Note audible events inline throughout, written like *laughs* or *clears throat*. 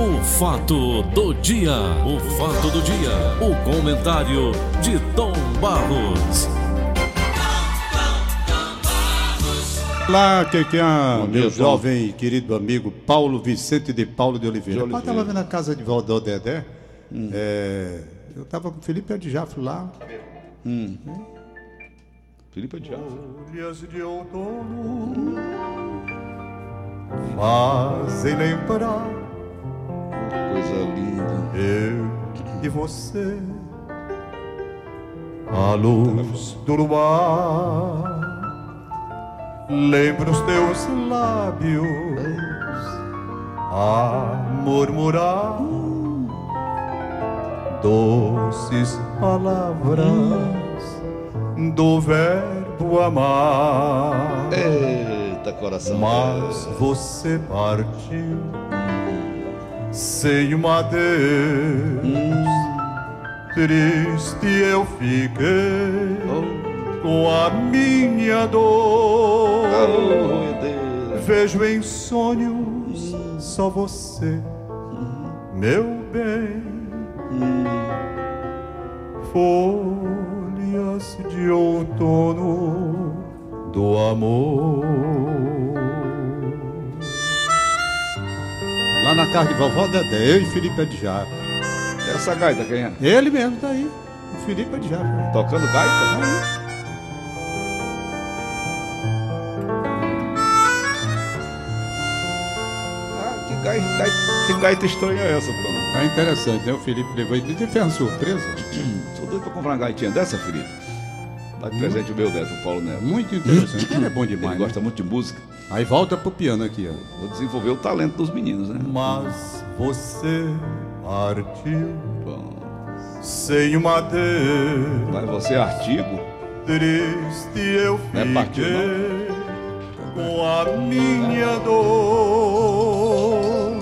O fato do dia, o fato do dia, o comentário de Tom Barros. Olá, que que é meu jovem e querido amigo Paulo Vicente de Paulo de Oliveira. Eu estava vendo a casa de Valdó Dedé. é, eu estava com o Felipe Adjafro lá. Felipe Adiado. Folhas de outono fazem lembrar Coisa linda. eu e você. A luz do luar lembra os teus lábios a murmurar doces palavras do verbo amar. Eita, coração. Mas você partiu sem um adeus. Triste eu fiquei com a minha dor. Vejo em sonhos só você, meu bem. Folhas de outono do amor. Lá na casa de vovó Dedé, eu e Felipe Adjafro. Essa gaita quem é? Ele mesmo tá aí, o Felipe Adjafro. Tocando gaita? Ah, que gaita, que gaita estranha é essa, Tom? Tá interessante, né? O Felipe levou e fez uma surpresa. Sou doido pra comprar uma gaitinha dessa, Felipe. Dá de presente o meu neto, o Paulo Neto. Muito interessante. Ele é bom Ele demais. né? gosta muito de música. Aí volta pro piano aqui, ó. Vou desenvolver o talento dos meninos, né? Mas você partiu Bom, sem um adeus. mas você é artigo. Triste eu Não é partiu, fiquei com a minha dor.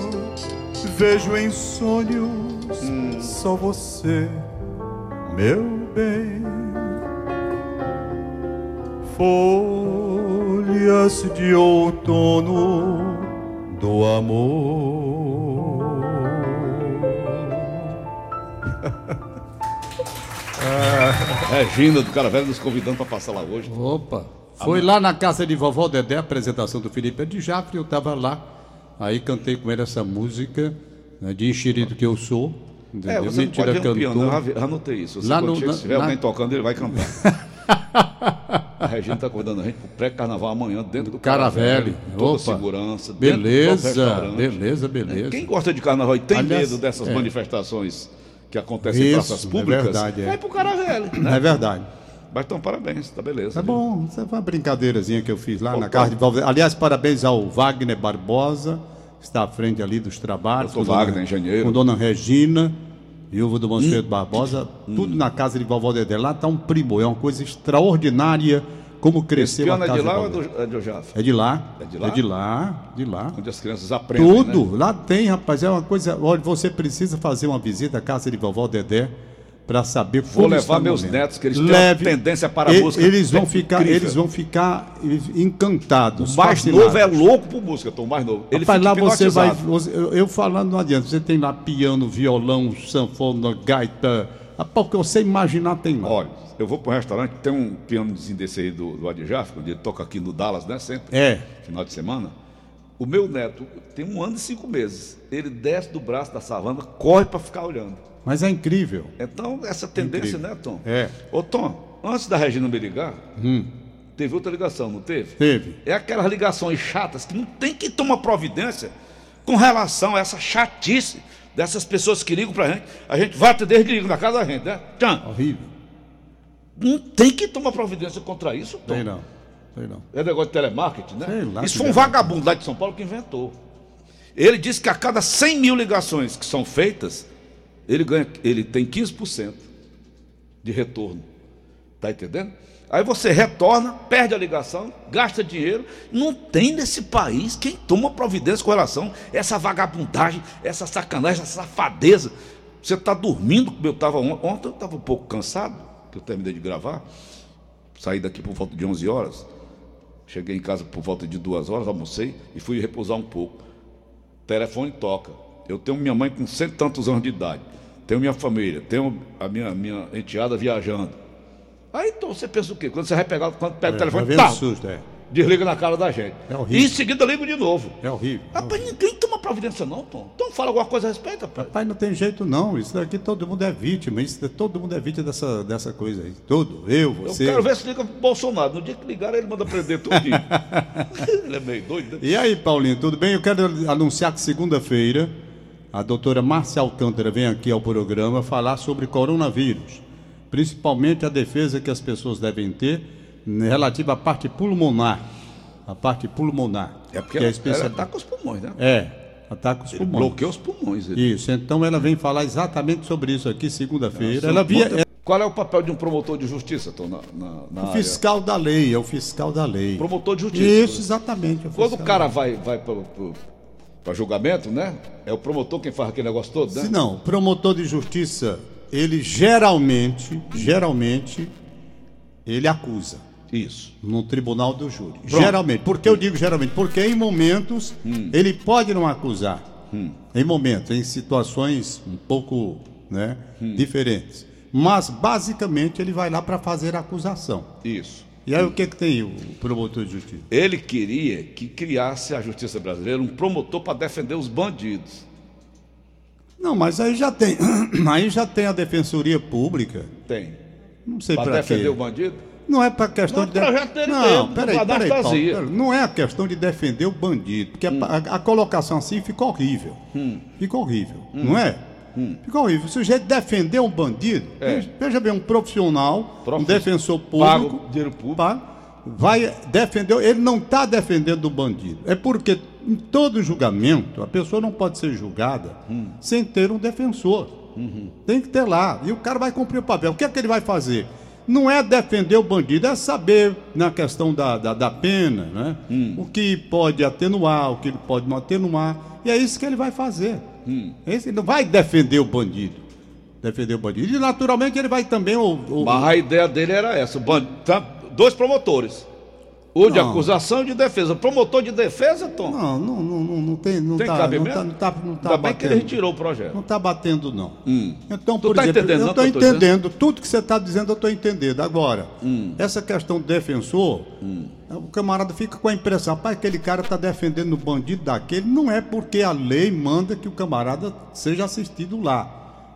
Vejo em sonhos Hum. só você, meu bem. Folhas de outono do amor. *laughs* Regina do Cara Velho nos convidando pra passar lá hoje. Opa! Foi lá na casa de vovó Dedé, a apresentação do Felipe Adjafro, eu tava lá. Aí cantei com ele essa música, né, de enxerido que eu sou. É, Entendeu? você não pode um piano, eu anotei isso. Você Lá no- chega, na- se tiver na- alguém tocando, ele vai cantar. *laughs* a Regina está convidando a gente pro pré-carnaval amanhã dentro do Caravelli. Toda Opa. segurança. Beleza, beleza, beleza. Quem gosta de carnaval e tem Aliás, medo dessas é. manifestações que acontecem em Isso, praças é públicas, verdade, é. vai pro Caravelli. Não é verdade. Mas então, parabéns, tá beleza. Tá viu? bom, isso foi uma brincadeirazinha que eu fiz lá na Opa. casa de Valver. Aliás, parabéns ao Wagner Barbosa, que está à frente ali dos trabalhos. Doutor com dona- Wagner, engenheiro. Com dona Regina, viúva do Monsenhor Hum. Barbosa, tudo na casa de Dedé. Lá está um primo, é uma coisa extraordinária como Esse cresceu piano a é casa de lá ou é do, é de Ojaf? É de lá. É de lá? É de lá, de lá. Onde as crianças aprendem, Tudo, né? lá tem, rapaz. É uma coisa. Olha, você precisa fazer uma visita à casa de vovó Dedé para saber Vou como levar está o meus momento. netos, que eles têm uma tendência para a E- música Eles vão ficar, incrível. eles vão ficar encantados. O mais novo é louco por música, Tom, o mais novo. Ele Rapaz, lá você vai. você- eu, eu falando não adianta. Você tem lá piano, violão, sanfona, gaita. Rapaz, o que você imaginar tem lá. Olha, eu vou para um restaurante, tem um pianozinho desse aí do, do Adjaf, onde ele toca aqui no Dallas, né? Sempre. É. Final de semana. O meu neto tem um ano e cinco meses. Ele desce do braço da savana, corre para ficar olhando. Mas é incrível. Então, essa tendência, Incrível. né, Tom? É. Ô, Tom, antes da Regina me ligar, teve outra ligação, não teve? Teve. É aquelas ligações chatas que não tem que tomar providência com relação a essa chatice dessas pessoas que ligam pra gente. A gente vai atender eles ligam na casa da gente, né? Tchan. Horrível. Não tem que tomar providência contra isso, Tom. Tem não. Tem não. É negócio de telemarketing, né? Sei lá Isso que foi um vagabundo lá de São Paulo que inventou. Ele disse que a cada 100 mil ligações que são feitas, ele, ganha, ele tem 15% de retorno. Tá entendendo? Aí você retorna, perde a ligação, gasta dinheiro. Não tem nesse país quem toma providência com relação a essa vagabundagem, essa sacanagem, essa safadeza. Você está dormindo, como eu estava ontem, ontem eu estava um pouco cansado, que eu terminei de gravar. Saí daqui por volta de 11 horas. Cheguei em casa por volta de duas horas, almocei e fui repousar um pouco. Telefone toca. eu tenho minha mãe com cento e tantos anos de idade, tenho minha família, tenho a minha, minha enteada viajando. Aí então você pensa o quê? Quando você vai pegar, quando pega o É, telefone, vai tá, vendo susto, é. desliga na cara da gente. É horrível. e em seguida liga de novo. É horrível. é Rapaz, ninguém toma providência não, Tom. Então fala alguma coisa a respeito, rapaz. Rapaz, não tem jeito não. Isso daqui todo mundo é vítima. Isso, todo mundo é vítima dessa, dessa coisa aí. Todo. Eu, Eu você. quero ver se liga pro Bolsonaro. No dia que ligar, ele manda prender tudo. *laughs* ele é meio doido, né? E aí, Paulinho, tudo bem? Eu quero anunciar que segunda-feira a doutora Márcia Alcântara vem aqui ao programa falar sobre coronavírus, principalmente a defesa que as pessoas devem ter né, relativa à parte pulmonar. A parte pulmonar. É porque que ela, com os pulmões, né? É, ataca os pulmões. Bloqueia os pulmões. Ele. Isso, então ela vem falar exatamente sobre isso aqui segunda-feira. Ela via, bota- Qual é o papel de um promotor de justiça, Tom, na, na, na O área? fiscal da lei, é o fiscal da lei. Promotor de justiça. Isso, exatamente. é o Quando o cara vai, vai para julgamento, né? É o promotor quem faz aquele negócio todo, né? Se não, promotor de justiça, ele geralmente, geralmente, ele acusa Isso. no tribunal do júri. Geralmente. Por que eu digo geralmente? Porque em momentos Hum. ele pode não acusar. Em momentos, em situações um pouco né, Hum. diferentes. Mas, basicamente, ele vai lá para fazer a acusação. Isso. E aí o que, que tem o promotor de justiça? Ele queria que criasse a justiça brasileira um promotor para defender os bandidos. Não, mas aí já tem. *clears throat* Aí já tem a defensoria pública. Tem. Não sei Para para defender quê. o bandido? Não é para questão Não, de. dele não, peraí, peraí, Paulo, peraí. Não é a questão de defender o bandido, porque a- Hum. a, a colocação assim fica horrível. Fica horrível, não é? Fica horrível. Se o sujeito defender um bandido, Hum. É. veja, bem, um profissional, um defensor Pago público, dinheiro público. pago, vai defender. Ele não está defendendo o bandido. É porque em todo julgamento a pessoa não pode ser julgada Hum. sem ter um defensor. Uhum. Tem que ter lá. E o cara vai cumprir o papel. O que é que ele vai fazer? Não é defender o bandido, é saber na questão da, da, da pena, né? Hum. O que pode atenuar, o que ele pode não atenuar. E é isso que ele vai fazer. Hum. Esse, ele não vai defender o bandido. Defender o bandido. E naturalmente ele vai também. O, o- Mas a ideia dele era essa. ban- tá, dois promotores. O de acusação e de defesa. Promotor de defesa, Tom? Não, não, não, não, não tem. Não Tem tá, cabimento? Não tá, não tá, não tá Ainda bem que ele batendo. retirou o projeto. Não está batendo, não. Hum. Então, por tá exemplo, entendendo, eu não, estou entendendo. Tudo que você está dizendo, eu estou entendendo. Agora, Hum. essa questão do defensor, o camarada fica com a impressão, rapaz, aquele cara está defendendo o bandido daquele. Não é porque a lei manda que o camarada seja assistido lá.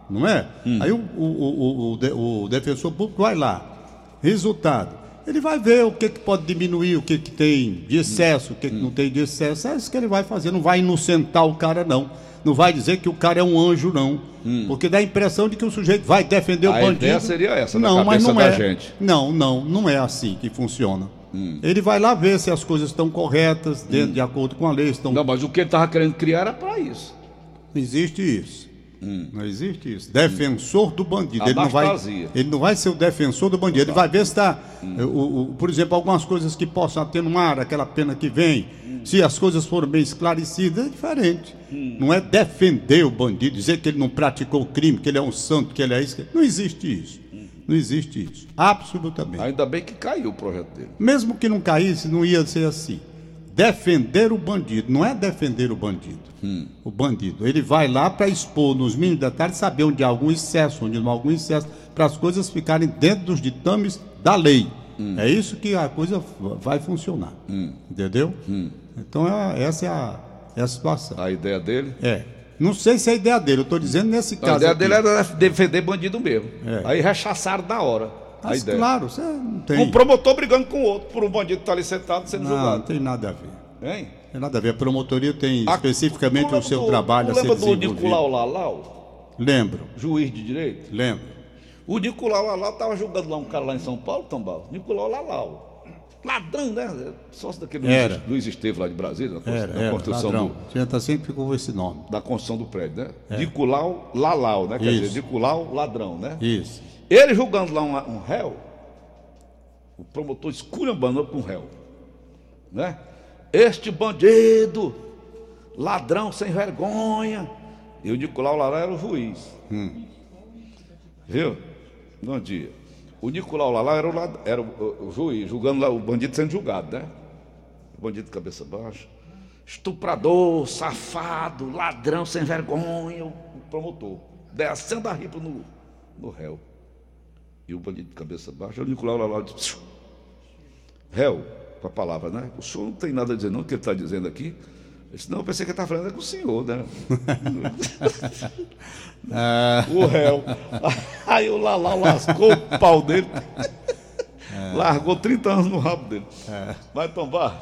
Não é? Hum. Aí o, o, o, o defensor público vai lá. Resultado. Ele vai ver o que, que pode diminuir, o que, que tem de excesso, o que, que não tem de excesso. É isso que ele vai fazer. Não vai inocentar o cara, não. Não vai dizer que o cara é um anjo, não. Porque dá a impressão de que o sujeito vai defender o A bandido. ideia seria essa, na não, mas cabeça não é. gente. Não, não, não é assim que funciona. Ele vai lá ver se as coisas estão corretas, dentro, de acordo com a lei. Estão... Não, mas o que ele estava querendo criar era para isso. Existe isso. Não existe isso. Defensor do bandido. Ele não, vai, ele não vai ser o defensor do bandido. Ele vai ver se está, o, o- por exemplo, algumas coisas que possam atenuar aquela pena que vem. Se as coisas forem bem esclarecidas, é diferente. Não é defender o bandido, dizer que ele não praticou o crime, que ele é um santo, que ele é isso. Não existe isso. Não existe isso. Absolutamente. Ainda bem que caiu o projeto dele. Mesmo que não caísse, não ia ser assim. Defender o bandido, não é defender o bandido. O bandido. Ele vai lá para expor nos mínimos detalhes, saber onde há algum excesso, onde não há algum excesso, para as coisas ficarem dentro dos ditames da lei. É isso que a coisa vai funcionar. Entendeu? Então é- essa é a, é a situação. A ideia dele. É. Não sei se é a ideia dele, eu estou dizendo nesse A caso. ideia aqui. dele era defender bandido mesmo. É. Aí rechaçaram da hora. Mas, ideia. claro, você não tem. Um promotor brigando com o outro por um bandido que está ali sentado sendo Não, não julgado. tem nada a ver. Hein? Tem nada a ver. A promotoria tem A- especificamente Tu o lembra seu do- trabalho a ser lembra do desenvolvido. Nicolau Lalau, Lembro, juiz de direito? lembro. O Nicolau Lalau estava julgando lá um cara lá em São Paulo, Tambal. Nicolau Lalau. Ladrão, né? Sócio daquele Era. Luiz Esteves lá de Brasília, na, Era, na era, construção ladrão. do, Tinha tá sempre com esse nome. da construção do prédio, né? Nicolau Lalau, né? Quer Isso. dizer, Nicolau Ladrão, né? Isso. Ele julgando lá um, um réu, o promotor esculhambando com o réu, né? Este bandido, ladrão sem vergonha. E o Nicolau Lara era o juiz. Viu? Bom dia. O Nicolau Lara era, o, lad- era o, o- o juiz, julgando lá o bandido sendo julgado, né? O bandido de cabeça baixa. estuprador, safado, ladrão sem vergonha, o promotor, descendo a ripa no, no réu. E o bandido de cabeça baixa, o Nicolau lá, lá disse, réu, com a palavra, né? O senhor não tem nada a dizer não, o que ele está dizendo aqui. Eu disse, não, eu pensei que ele estava falando com o senhor, né? *laughs* o réu. Aí o Lalau lascou o pau dele. Largou 30 anos no rabo dele. Vai tombar?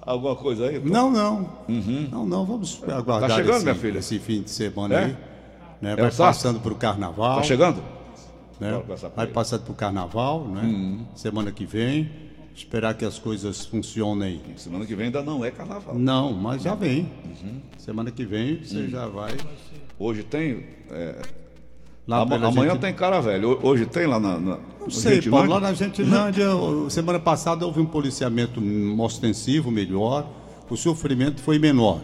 Alguma coisa aí? Não, não. Não, não, vamos aguardar Tá chegando, esse, minha filha? esse fim de semana É? aí. Né? É Vai passando para o carnaval. Tá chegando? Né? Vai passando para o carnaval, né? Hum. Semana que vem. Esperar que as coisas funcionem. Semana que vem ainda não é carnaval. Não, mas já vem. Uhum. Semana que vem você Hum. já vai. Hoje tem. é, Lá amanhã gente- tem cara velho. Ho- Hoje tem lá na. na Não sei? Paulo, lá na Gentilândia, o- semana passada houve um policiamento ostensivo, melhor, o sofrimento foi menor.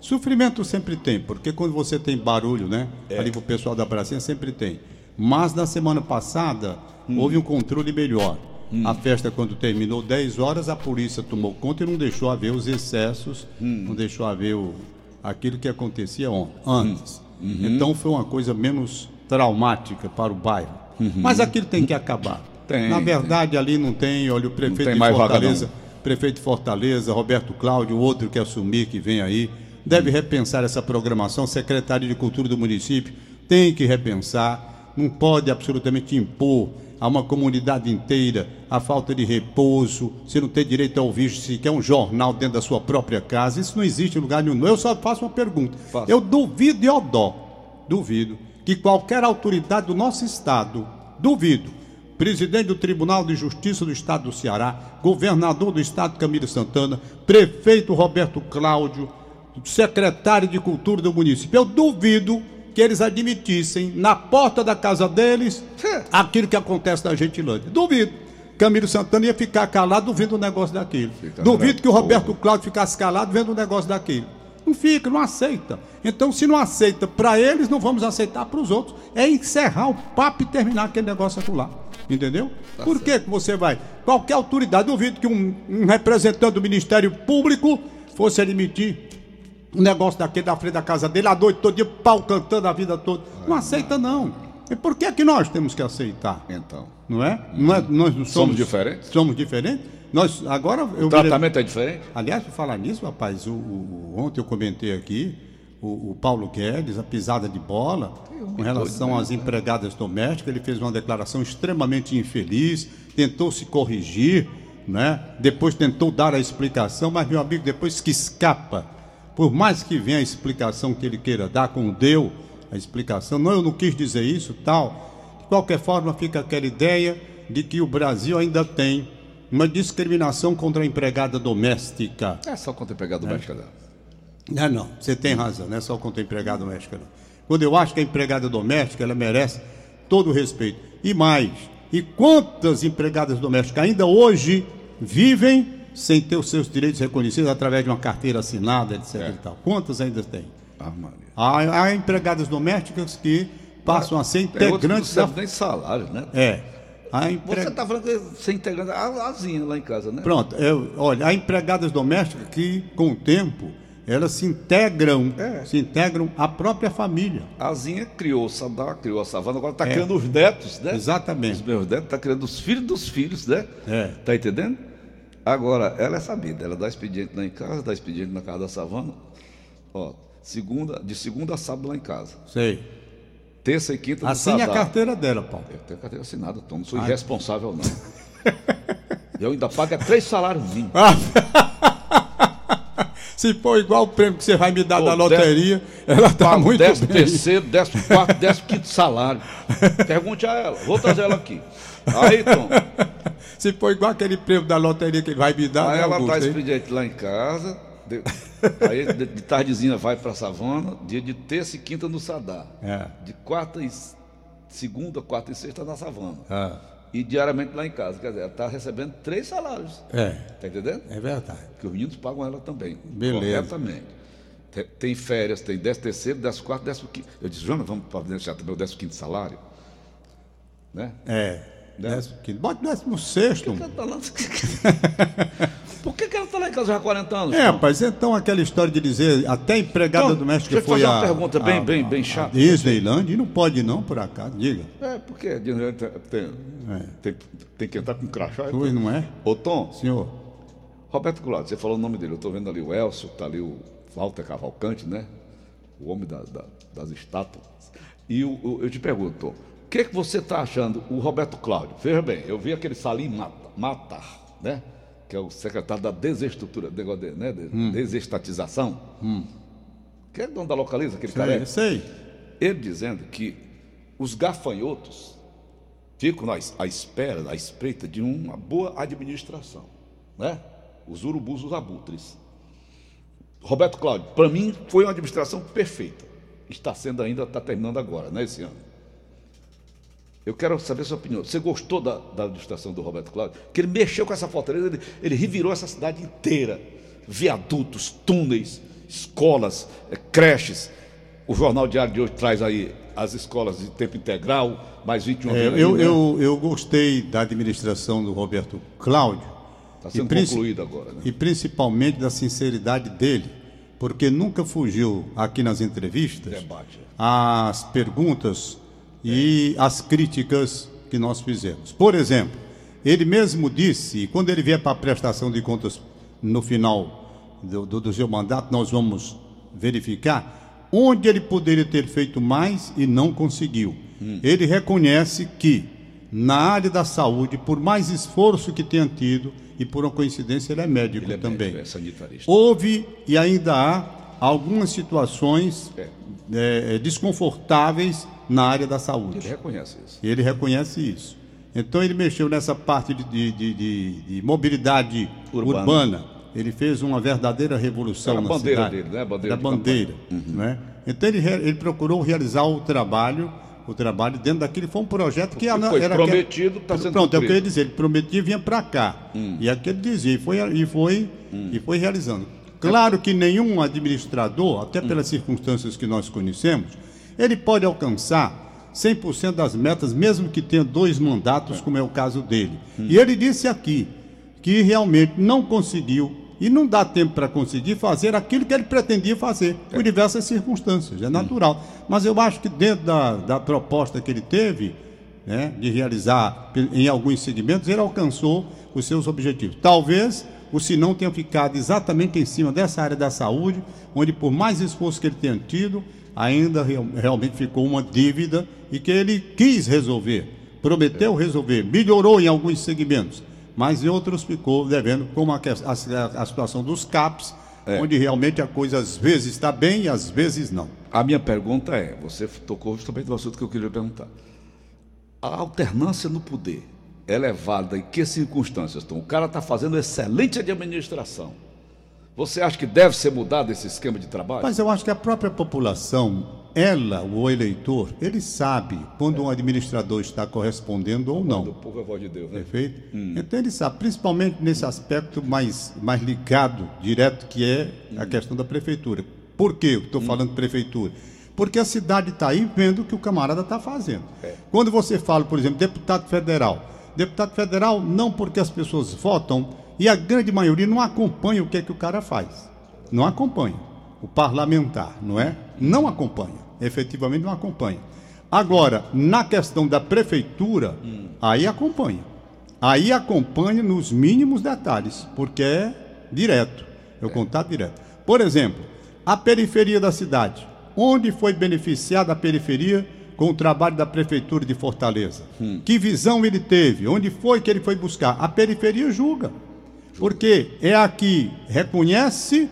Sofrimento sempre tem, porque quando você tem barulho, né? É. Ali pro pessoal da pracinha sempre tem. Mas na semana passada Hum. houve um controle melhor. A festa, quando terminou 10 horas, a polícia tomou conta e não deixou haver os excessos, Hum. não deixou haver o, aquilo que acontecia on- antes. Então foi uma coisa menos traumática para o bairro. Mas aquilo tem que acabar. Tem, Na tem. verdade, ali não tem, olha, o prefeito tem de Fortaleza, vaga, prefeito de Fortaleza, Roberto Cláudio, outro que assumir, que vem aí, deve repensar essa programação. Secretário de Cultura do município tem que repensar, não pode absolutamente impor a uma comunidade inteira a falta de repouso, você não tem direito a ouvir sequer um jornal dentro da sua própria casa. Isso não existe em lugar nenhum. Eu só faço uma pergunta. Eu duvido e dó, duvido, que qualquer autoridade do nosso Estado, duvido, presidente do Tribunal de Justiça do Estado do Ceará, governador do Estado Camilo Santana, prefeito Roberto Cláudio, secretário de Cultura do município, eu duvido que eles admitissem na porta da casa deles aquilo que acontece na Gentilândia. Duvido. Camilo Santana ia ficar calado vendo um negócio daquilo. Fica Duvido que o. Roberto Cláudio ficasse calado vendo um negócio daquilo. Não fica, não aceita. Então, se não aceita para eles, não vamos aceitar para os outros. É encerrar o papo e terminar aquele negócio lá. Entendeu? Por que, que você vai? Qualquer autoridade, duvido que um, um representante do Ministério Público fosse admitir um negócio daquele da frente da casa dele, a noite todo dia, pau cantando a vida toda. Não aceita, não. E por que, que nós temos que aceitar? Então. Não é? Não é nós não somos, Somos diferentes? Somos diferentes. Nós, agora, eu O me tratamento é diferente? Aliás, por falar nisso, rapaz, o, o- o- ontem eu comentei aqui, o, o Paulo Guedes, a pisada de bola, com relação às empregadas domésticas, ele fez uma declaração extremamente infeliz, tentou se corrigir, né? depois tentou dar a explicação, mas, meu amigo, depois que escapa, por mais que venha a explicação que ele queira dar, como deu a explicação, não, eu não quis dizer isso, tal. De qualquer forma, fica aquela ideia de que o Brasil ainda tem uma discriminação contra a empregada doméstica. É só contra empregado doméstico dela. Não, não, você tem razão, não é só contra a empregada doméstica, não. Quando eu acho que a empregada doméstica, ela merece todo o respeito. E mais, e quantas empregadas domésticas ainda hoje vivem sem ter os seus direitos reconhecidos através de uma carteira assinada, etc. É. E tal. Quantas ainda tem? Ah. Há, há empregadas domésticas que passam a ser outros que não integrantes da... nem salário, né? É. A Você empre... está falando que ser integrante, a asinha lá em casa, né? Pronto, eu, olha, há empregadas domésticas que, com o tempo, elas se integram, É. se integram à própria família. A asinha criou o Sadá, criou a Savana, agora está É. criando os netos, né? Exatamente. Os meus netos, está criando os filhos dos filhos, né? É. Tá entendendo? Agora, ela é sabida, ela dá expediente lá em casa, dá expediente na casa da Savana. Ó, segunda, de segunda a sábado lá em casa. Sei. Terça e quinta Assine a carteira dela, Paulo. Eu tenho carteira assinada, Tom. Não sou irresponsável, não. *laughs* Eu ainda pago é três salários mínimos. *laughs* Se for igual o prêmio que você vai me dar Pô, da loteria, ela tá muito décimo bem. terceiro, décimo quarto, décimo quinto salário. *laughs* Pergunte a ela. Vou trazer ela aqui. Aí, Tom. Se for igual aquele prêmio da loteria que ele vai me dar, Aí né, ela Augusto, hein? expediente lá em casa. de- aí de, de tardezinha vai pra savana. Dia de terça e quinta no Sadá. É. De quarta e segunda, quarta e sexta na savana. Ah, E diariamente lá em casa. Quer dizer, ela tá recebendo três salários. é, Tá entendendo? é verdade. Porque os meninos pagam ela também. Beleza. Corretamente. Tem, férias, tem décimo terceiro, décimo quarto, décimo quinto. Eu disse, Joana, vamos providenciar também o décimo quinto salário? Né? É. Décimo quinto. Bota décimo sexto. Por que ela lá- *laughs* Por que, que ela tá lá em casa já há 40 anos. É, Tom. rapaz, então aquela história de dizer até empregada Então, doméstica eu foi fazer a. uma pergunta bem- a- bem- bem chata. Disneyland, e não pode não, por acaso, diga. É, porque tem, tem, tem, tem que entrar com crachá. então. Pois não é? Ô, Tom, Senhor. Roberto Cláudio, você falou o nome dele. Eu estou vendo ali o Elcio, está ali o Walter Cavalcante, né? O homem da- da- das estátuas. E o- eu te pergunto, o que, que você está achando? O Roberto Cláudio, veja bem, eu vi aquele Salim Mata- Matar, né? Que é o secretário da desestrutura, de, né? de- desestatização. Que é dono da localiza, aquele cara. Sei, sei. Ele dizendo que os gafanhotos ficam à espera, à espreita de uma boa administração, né? Os urubus, os abutres. Roberto Cláudio, para mim foi uma administração perfeita. Está sendo ainda, está terminando agora, né, esse ano. Eu quero saber a sua opinião. Você gostou da, da administração do Roberto Cláudio? Que ele mexeu com essa fortaleza, ele, ele revirou essa cidade inteira. Viadutos, túneis, escolas, eh, creches. O Jornal Diário de hoje traz aí as escolas de tempo integral, mais 21 É, mil, eu, eu, eu gostei da administração do Roberto Cláudio. Está sendo concluído agora, né? E principalmente da sinceridade dele, porque nunca fugiu aqui nas entrevistas Debate. às perguntas e às críticas que nós fizemos. Por exemplo, ele mesmo disse, quando ele vier para a prestação de contas no final do, do, do seu mandato, nós vamos verificar onde ele poderia ter feito mais e não conseguiu. Ele reconhece que na área da saúde, por mais esforço que tenha tido, e por uma coincidência ele é médico Ele é também. médico, é. Houve e ainda há algumas situações É. eh, desconfortáveis na área da saúde. Ele reconhece isso. Ele reconhece isso. Então ele mexeu nessa parte de, de- de- de- de mobilidade Urbana. urbana. Ele fez uma verdadeira revolução Era a na bandeira cidade. dele, né? Bandeira Da de bandeira, né? Então ele, ele procurou realizar o trabalho, o trabalho dentro daquele foi um projeto que que ana- foi era prometido, tá sendo Pronto, é o que eu ia cumprido. dizer, ele prometia e vinha para cá. E aquele dizia, e foi e foi e foi realizando. Claro que nenhum administrador, até pelas circunstâncias que nós conhecemos, ele pode alcançar 100% das metas, mesmo que tenha dois mandatos, como é o caso dele. E ele disse aqui que realmente não conseguiu e não dá tempo para conseguir fazer aquilo que ele pretendia fazer, por diversas circunstâncias, é natural. Mas eu acho que dentro da, da proposta que ele teve, né, de realizar em alguns segmentos, ele alcançou os seus objetivos. Talvez o Sinão tenha ficado exatamente em cima dessa área da saúde, onde por mais esforço que ele tenha tido, ainda real- realmente ficou uma dívida e que ele quis resolver, prometeu resolver, melhorou em alguns segmentos, mas em outros ficou devendo, como a, a- a situação dos CAPs, onde realmente a coisa às vezes está bem e às vezes não. A minha pergunta é: você tocou justamente no assunto que eu queria perguntar. A alternância no poder é levada em que circunstâncias, Tom? O cara está fazendo excelente administração. Você acha que deve ser mudado esse esquema de trabalho? Mas eu acho que a própria população, ela, o eleitor, ele sabe quando um administrador está correspondendo ou não. povo é a voz de Deus, né? Perfeito? Então ele sabe, principalmente nesse aspecto mais, mais ligado, direto, que é a questão da prefeitura. Por que eu estou falando prefeitura? Porque a cidade está aí vendo o que o camarada está fazendo. Quando você fala, por exemplo, deputado federal. Deputado federal, não porque as pessoas votam e a grande maioria não acompanha o que é que o cara faz. Não acompanha. O parlamentar, não é? Não acompanha. Efetivamente não acompanha. Agora, na questão da prefeitura, aí acompanha. Aí acompanha nos mínimos detalhes, porque é direto. É o contato direto. Por exemplo, a periferia da cidade. Onde foi beneficiada a periferia com o trabalho da prefeitura de Fortaleza? Que visão ele teve? Onde foi que ele foi buscar? A periferia julga. Porque é a que reconhece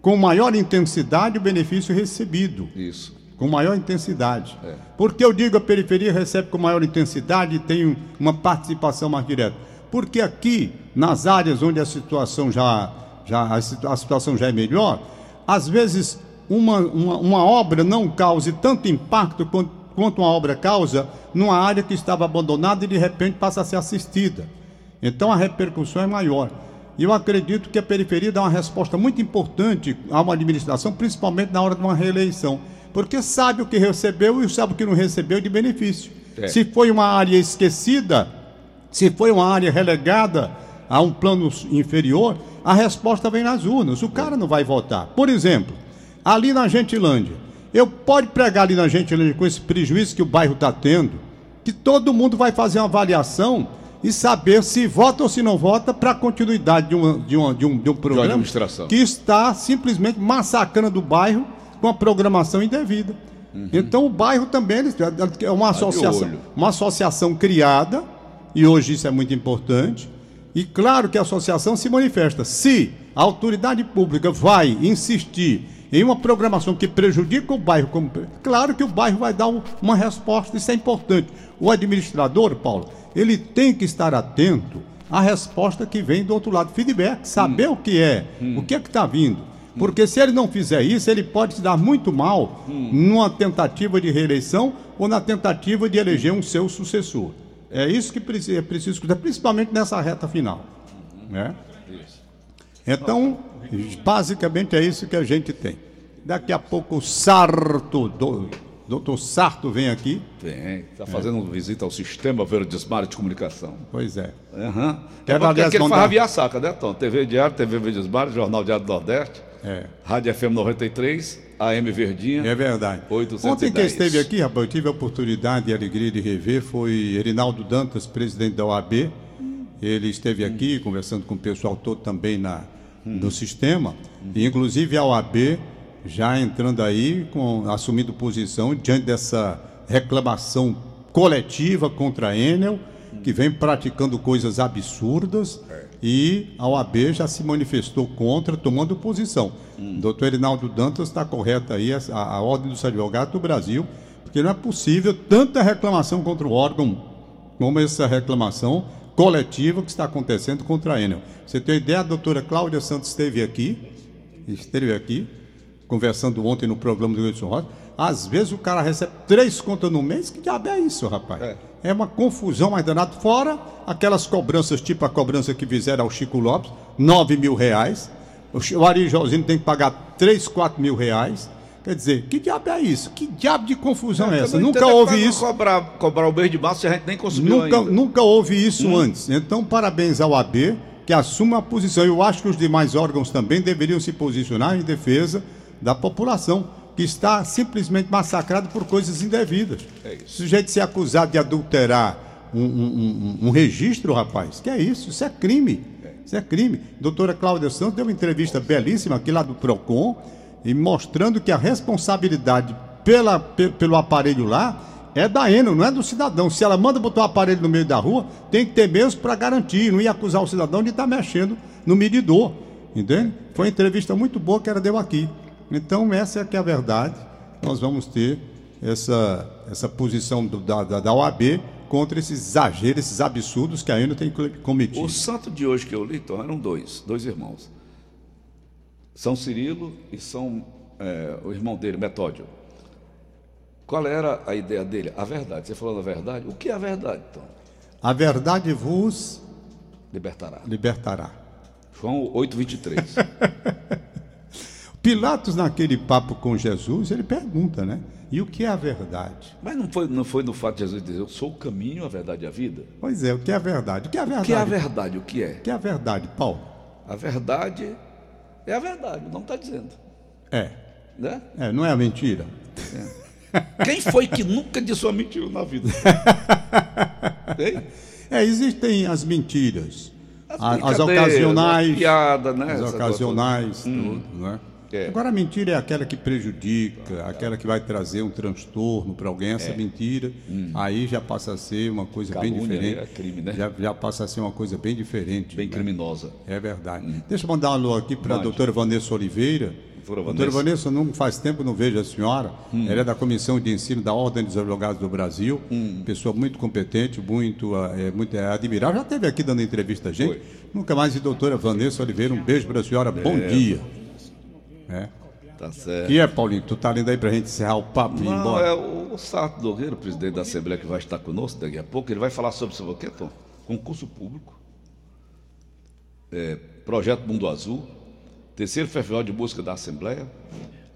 com maior intensidade o benefício recebido Isso. com maior intensidade. Porque eu digo a periferia recebe com maior intensidade e tem uma participação mais direta? Porque aqui, nas áreas onde a situação já, já, a situação já é melhor, às vezes uma, uma, uma obra não cause tanto impacto quanto, quanto uma obra causa numa área que estava abandonada e de repente passa a ser assistida. Então a repercussão é maior. E eu acredito que a periferia dá uma resposta muito importante a uma administração, principalmente na hora de uma reeleição. Porque sabe o que recebeu e sabe o que não recebeu de benefício. É. Se foi uma área esquecida, se foi uma área relegada, a um plano inferior, a resposta vem nas urnas. O cara não vai votar. Por exemplo, ali na Gentilândia, eu pode pregar ali na Gentilândia com esse prejuízo que o bairro está tendo, que todo mundo vai fazer uma avaliação e saber se vota ou se não vota para a continuidade de, uma, de, uma, de, um, de um programa que está simplesmente massacrando o bairro com a programação indevida. Uhum. Então o bairro também é uma associação, uma associação criada, e hoje isso é muito importante, e claro que a associação se manifesta. Se a autoridade pública vai insistir em uma programação que prejudica o bairro, como... claro que o bairro vai dar uma resposta, isso é importante. O administrador, Paulo, ele tem que estar atento à resposta que vem do outro lado, feedback, saber hum. o que é, hum. o que é que está vindo. Porque se ele não fizer isso, ele pode se dar muito mal hum. numa tentativa de reeleição ou na tentativa de eleger um seu sucessor. É isso que é preciso escutar, principalmente nessa reta final. Né? Então, basicamente é isso que a gente tem. Daqui a pouco o Sarto, do, doutor Sarto vem aqui. Tem, está fazendo é. visita ao Sistema Verde Smart de Comunicação. Pois é. Uhum. É, é que ele faz via saca, né, Tom? TV Diário, TV Verde Smart, Jornal Diário do Nordeste, é. Rádio FM 93, AM Verdinha. É verdade. 810. Ontem quem esteve aqui, rapaz, eu tive a oportunidade e alegria de rever, foi Erinaldo Dantas, presidente da OAB. Ele esteve aqui hum. conversando com o pessoal todo também na, hum. no sistema. Hum. E, inclusive a OAB já entrando aí, com, assumindo posição diante dessa reclamação coletiva contra a Enel, que vem praticando coisas absurdas e a OAB já se manifestou contra, tomando posição. Hum. Doutor Erinaldo Dantas está correto aí, a, a Ordem dos Advogados do Brasil, porque não é possível tanta reclamação contra o órgão como essa reclamação coletiva que está acontecendo contra a Enel. Você tem ideia, a doutora Cláudia Santos esteve aqui, esteve aqui, conversando ontem no programa do Wilson Rosa, às vezes o cara recebe três contas no mês, que diabo é isso, rapaz? É, é uma confusão mais danada, fora aquelas cobranças, tipo a cobrança que fizeram ao Chico Lopes, nove mil reais, o Ari Josino tem que pagar três, quatro mil reais, Quer dizer, que diabo é isso? Que diabo de confusão é, é essa? Nunca houve isso. Cobrar, cobrar o mês de março a gente nem conseguiu nunca, ainda. Nunca houve isso hum. antes. Então, parabéns ao AB, que assuma a posição. Eu acho que os demais órgãos também deveriam se posicionar em defesa da população que está simplesmente massacrado por coisas indevidas. É. O sujeito ser acusado de adulterar um, um, um, um, registro, rapaz, que é isso? Isso é crime. Isso é crime. Doutora Cláudia Santos deu uma entrevista belíssima aqui lá do PROCON, e mostrando que a responsabilidade pela, pelo aparelho lá é da Enel, não é do cidadão. Se ela manda botar o aparelho no meio da rua, tem que ter mesmo para garantir, não ia acusar o cidadão de estar tá mexendo no medidor. Entende? Foi uma entrevista muito boa que ela deu aqui. Então, essa é que é a verdade. Nós vamos ter essa, essa posição do, da, da, OAB contra esses exageros, esses absurdos que a ANA tem cometido. O santo de hoje que eu li, então, eram dois, dois irmãos. São Cirilo e São é, o irmão dele, Metódio. Qual era a ideia dele? A verdade. Você falou da verdade? O que é a verdade, então? A verdade vos libertará. Libertará. João 8, 23. *laughs* Pilatos, naquele papo com Jesus, ele pergunta, né? E o que é a verdade? Mas não foi, não foi no fato de Jesus dizer, eu sou o caminho, a verdade e a vida? Pois é, o que é a verdade? O que é a verdade? O que é a verdade? O que é? O que é a verdade, Paulo? A verdade é a verdade, o nome está dizendo. É. Né? É, não é a mentira. É. Quem foi que nunca disse uma mentira na vida? *laughs* é, existem as mentiras. As, as ocasionais. Piada, né? As ocasionais, hum. tudo, né? É. Agora a mentira é aquela que prejudica, aquela que vai trazer um transtorno para alguém. Essa é. mentira hum. aí já passa a ser uma coisa Calúnia, bem diferente. É crime, né? já, já, passa a ser uma coisa bem diferente. Bem né? criminosa. É verdade. Hum. Deixa eu mandar um alô aqui para a doutora Vanessa Oliveira. Doutora, doutora Vanessa, não faz tempo não vejo a senhora. Hum. Ela é da Comissão de Ensino da Ordem dos Advogados do Brasil. Hum. Pessoa muito competente, muito, é, muito é, admirável. Já esteve aqui dando entrevista a gente. Foi. Nunca mais. E doutora Vanessa Oliveira, um beijo para a senhora. Bom é. dia. É. Tá certo. Que é, Paulinho? Tu tá lendo aí pra gente encerrar o papo e ir embora? é o, o Sarto Nogueira, presidente da Assembleia, que vai estar conosco daqui a pouco. Ele vai falar sobre, sobre o quê, Tom? Concurso público, é, projeto Mundo Azul, terceiro festival de música da Assembleia,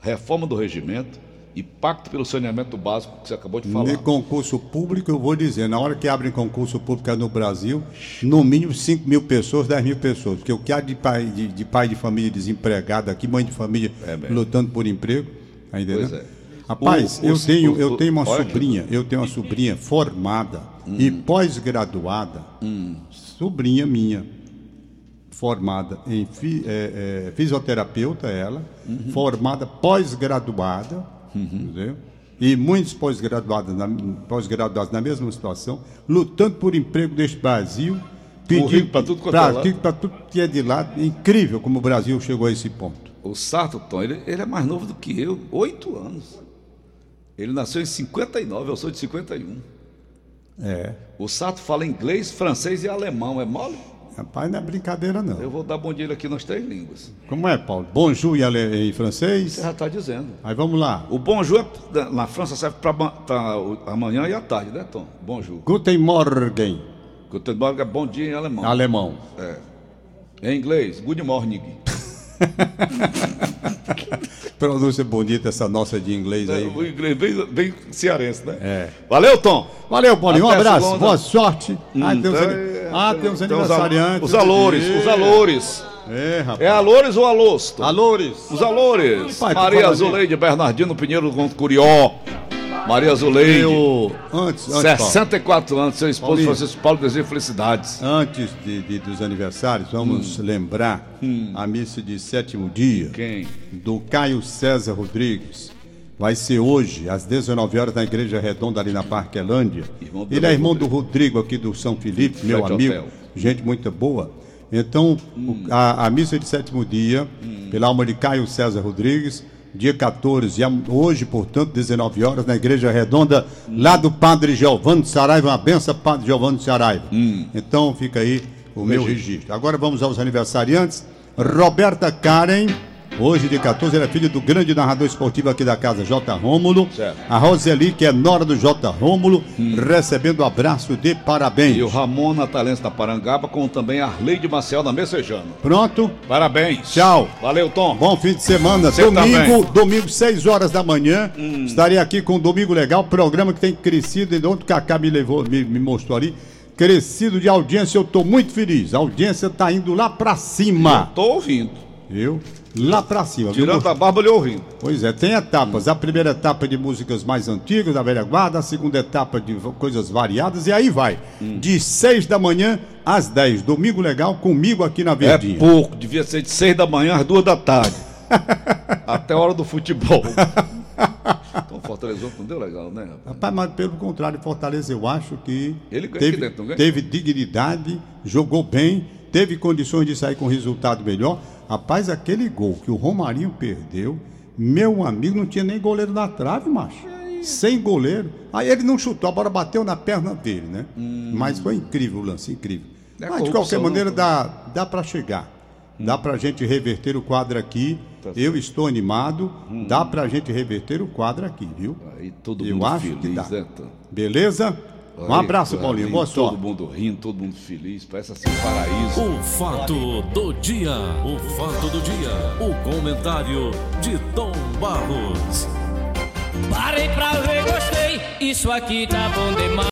reforma do regimento E pacto pelo saneamento básico que você acabou de falar. De concurso público, eu vou dizer, na hora que abrem concurso público no Brasil, no mínimo 5 mil pessoas, 10 mil pessoas. Porque o que há de pai de, de pai de família desempregado aqui, mãe de família É lutando por emprego. Tá entendendo? Pois é. Rapaz, O- eu, o- tenho, o- eu tenho uma olha sobrinha, eu tenho uma sobrinha formada e Hum. pós-graduada, sobrinha minha, formada em fi- é, é, fisioterapeuta, ela, Uhum. formada pós-graduada, entendeu? E muitos pós-graduados na, pós-graduados na mesma situação, lutando por emprego neste Brasil, tudo quanto é lado. pra tudo que é de lado. Incrível como o Brasil chegou a esse ponto. O Sarto, Tom, ele, ele é mais novo do que eu, oito anos. Ele nasceu em 59, eu sou de 51. É. O Sarto fala inglês, francês e alemão, é mole? Rapaz, não é brincadeira, não. Eu vou dar bom dia aqui nas três línguas. Como é, Paulo? Bonjour em, francês? Você já está dizendo. Aí vamos lá. O bonjour é- na França serve para amanhã e à tarde, né, Tom? Bonjour. Guten Morgen, Guten Morgen é bom dia em alemão. alemão. É. Em inglês, good morning. *laughs* Pronúncia bonita essa nossa de inglês aí. O inglês bem, bem cearense, né? É. Valeu, Tom. Valeu, Paulinho. Um abraço. Boa sorte. uns, Então, ani- é, ah, tem uns os aniversariantes. Os alores, os alores. É, rapaz. É alores ou alôs? Tom? Alores. Os alores. Pai, Maria Azuleide Bernardino Pinheiro Curió. Maria Azuleide. Eu, antes, antes, Paulo, 64 anos, seu esposo Paulinho. Francisco Paulo deseja felicidades. antes de, de- dos aniversários, vamos lembrar a missa de sétimo dia Quem? do Caio César Rodrigues. Vai ser hoje, às 19 horas, na Igreja Redonda, ali na Parquelândia. Ele é irmão do Rodrigo aqui do São Felipe, meu amigo, gente muito boa. Então, o- a, a missa de sétimo dia, pela alma de Caio César Rodrigues, dia 14, e am- hoje, portanto, 19 horas, na Igreja Redonda, lá do Padre Giovanni Saraiva, uma benção, Padre Giovanni de Saraiva. Então, fica aí o meu registro. Agora vamos aos aniversariantes. Roberta Karen, hoje de 14, ela é filha do grande narrador esportivo aqui da casa, J. Rômulo. Certo. A Roseli, que é nora do J. Rômulo, recebendo abraço de parabéns. E o Ramon Natalense da Parangaba, como também a Arleide Marcel da Messejana. Pronto? Parabéns. Tchau. Valeu, Tom. Bom fim de semana. Você domingo, também. domingo, 6 horas da manhã. Estarei aqui com o Domingo Legal, programa que tem crescido, e onde o Cacá me levou, me, me mostrou ali. Crescido de audiência, eu estou muito feliz. A audiência está indo lá pra cima. Tô ouvindo. Viu? Lá pra cima. viu? Tirando a barba, lhe ouvindo. Pois é, tem etapas. A primeira etapa de músicas mais antigas, da velha guarda, a segunda etapa de coisas variadas, e aí vai. De 6 da manhã às 10. Domingo legal comigo aqui na É Verdinha. pouco, devia ser de seis da manhã às duas da tarde. *laughs* Até a hora do futebol. Então Fortaleza não deu legal, né? rapaz? Rapaz, mas pelo contrário, Fortaleza eu acho que Ele teve, dentro, teve dignidade, jogou bem, teve condições de sair com resultado melhor. Rapaz, aquele gol que o Romarinho perdeu, meu amigo, não tinha nem goleiro na trave, macho. Sem goleiro. Aí ele não chutou, a bola bateu na perna dele, né? Mas foi incrível o lance, incrível. Hum. É Mas de qualquer maneira não, dá, dá para chegar. Dá pra gente reverter o quadro aqui. Tá Eu estou animado. Dá pra gente reverter o quadro aqui, viu? Aí todo Eu mundo acho que feliz, dá. né? Beleza? Um abraço, Paulinho. Boa Todo sorte. mundo rindo, todo mundo feliz. Parece assim um paraíso. O fato do dia, o fato do dia, o comentário de Tom Barros. Parei pra ver, gostei. Isso aqui tá bom demais.